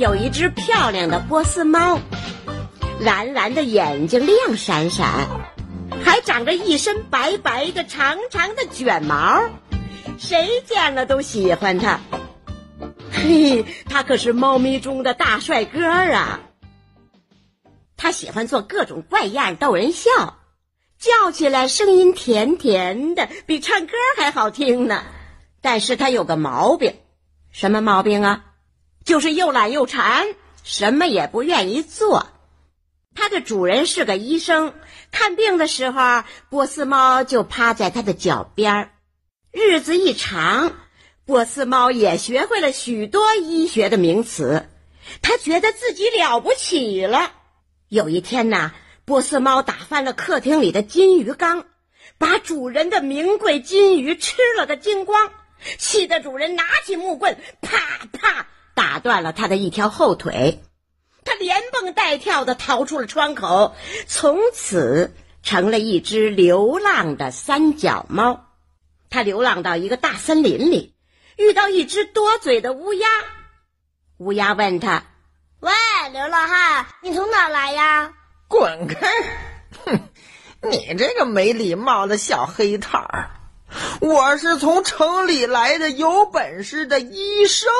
有一只漂亮的波斯猫，蓝蓝的眼睛亮闪闪，还长着一身白白的长长的卷毛，谁见了都喜欢它。嘿，他可是猫咪中的大帅哥啊！他喜欢做各种怪样逗人笑，叫起来声音甜甜的，比唱歌还好听呢。但是他有个毛病，什么毛病啊？就是又懒又馋，什么也不愿意做。它的主人是个医生，看病的时候，波斯猫就趴在他的脚边。日子一长，波斯猫也学会了许多医学的名词，它觉得自己了不起了。有一天呐，波斯猫打翻了客厅里的金鱼缸，把主人的名贵金鱼吃了个精光，气得主人拿起木棍，啪啪。打断了他的一条后腿，他连蹦带跳的逃出了窗口，从此成了一只流浪的三脚猫。他流浪到一个大森林里，遇到一只多嘴的乌鸦。乌鸦问他：“喂，流浪汉，你从哪来呀？”“滚开！哼，你这个没礼貌的小黑太儿，我是从城里来的有本事的医生。”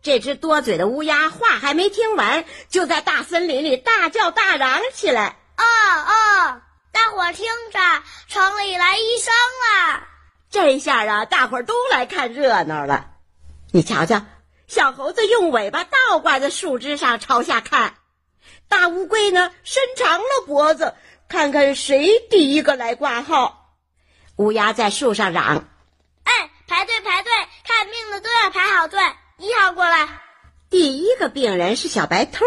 这只多嘴的乌鸦话还没听完，就在大森林里大叫大嚷起来：“哦哦，大伙儿听着，城里来医生了！”这下啊，大伙儿都来看热闹了。你瞧瞧，小猴子用尾巴倒挂在树枝上朝下看，大乌龟呢伸长了脖子，看看谁第一个来挂号。乌鸦在树上嚷：“哎，排队排队，看病的都要排好队。”一号过来，第一个病人是小白兔。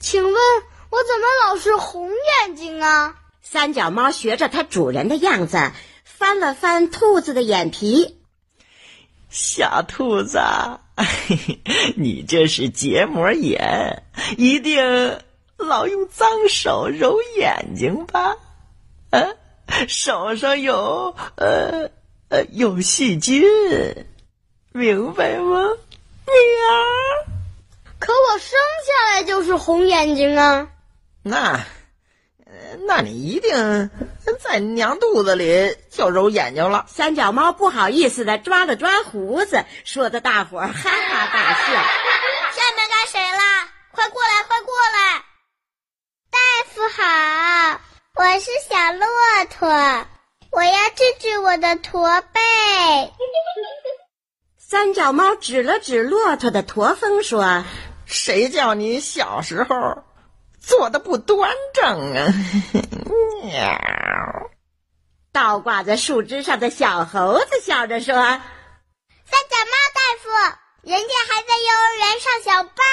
请问我怎么老是红眼睛啊？三脚猫学着它主人的样子，翻了翻兔子的眼皮。小兔子，你这是结膜炎，一定老用脏手揉眼睛吧？啊，手上有呃呃有细菌。明白吗？喵。可我生下来就是红眼睛啊。那，那你一定在娘肚子里就揉眼睛了。三脚猫不好意思的抓了抓胡子，说的大伙儿哈哈大笑。下面该谁了？快过来，快过来！大夫好，我是小骆驼，我要治治我的驼背。三脚猫指了指骆驼的驼峰，说：“谁叫你小时候坐的不端正啊？” 喵。倒挂在树枝上的小猴子笑着说：“三脚猫大夫，人家还在幼儿园上小班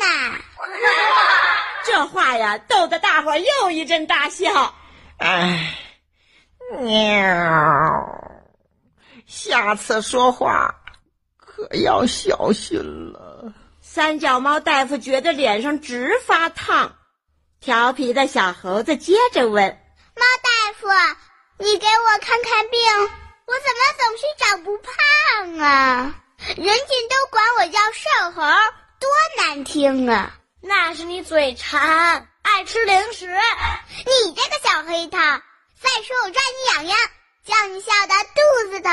呢。”这话呀，逗得大伙又一阵大笑。哎，喵！下次说话。可要小心了！三脚猫大夫觉得脸上直发烫，调皮的小猴子接着问：“猫大夫，你给我看看病，我怎么总是长不胖啊？人家都管我叫瘦猴，多难听啊！那是你嘴馋，爱吃零食。你这个小黑桃，再说我抓你痒痒。”叫你笑得肚子疼。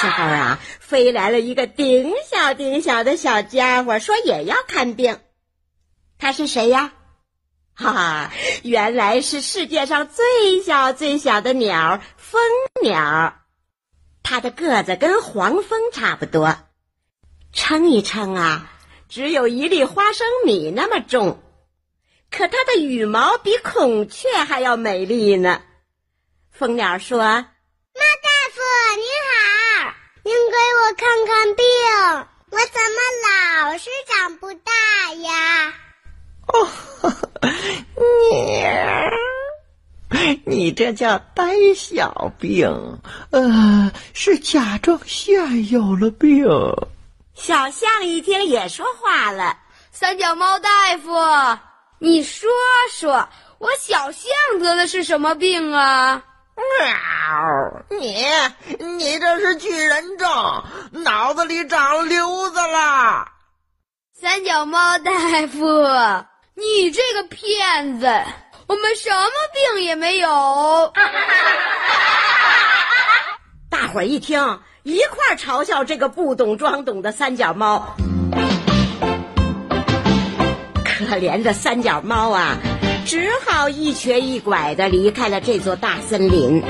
时候啊，飞来了一个顶小顶小的小家伙，说也要看病。他是谁呀？哈哈，原来是世界上最小最小的鸟——蜂鸟。它的个子跟黄蜂差不多，称一称啊，只有一粒花生米那么重。可它的羽毛比孔雀还要美丽呢。蜂鸟说：“，您给我看看病，我怎么老是长不大呀？”哦，你你这叫呆小病，呃，是甲状腺有了病。小象一听也说话了：“三脚猫大夫，你说说我小象得的是什么病啊？”喵！你你这是巨人症，脑子里长瘤子了。三脚猫大夫，你这个骗子，我们什么病也没有。大伙儿一听，一块儿嘲笑这个不懂装懂的三脚猫。可怜的三脚猫啊，只好一瘸一拐的离开了这座大森林。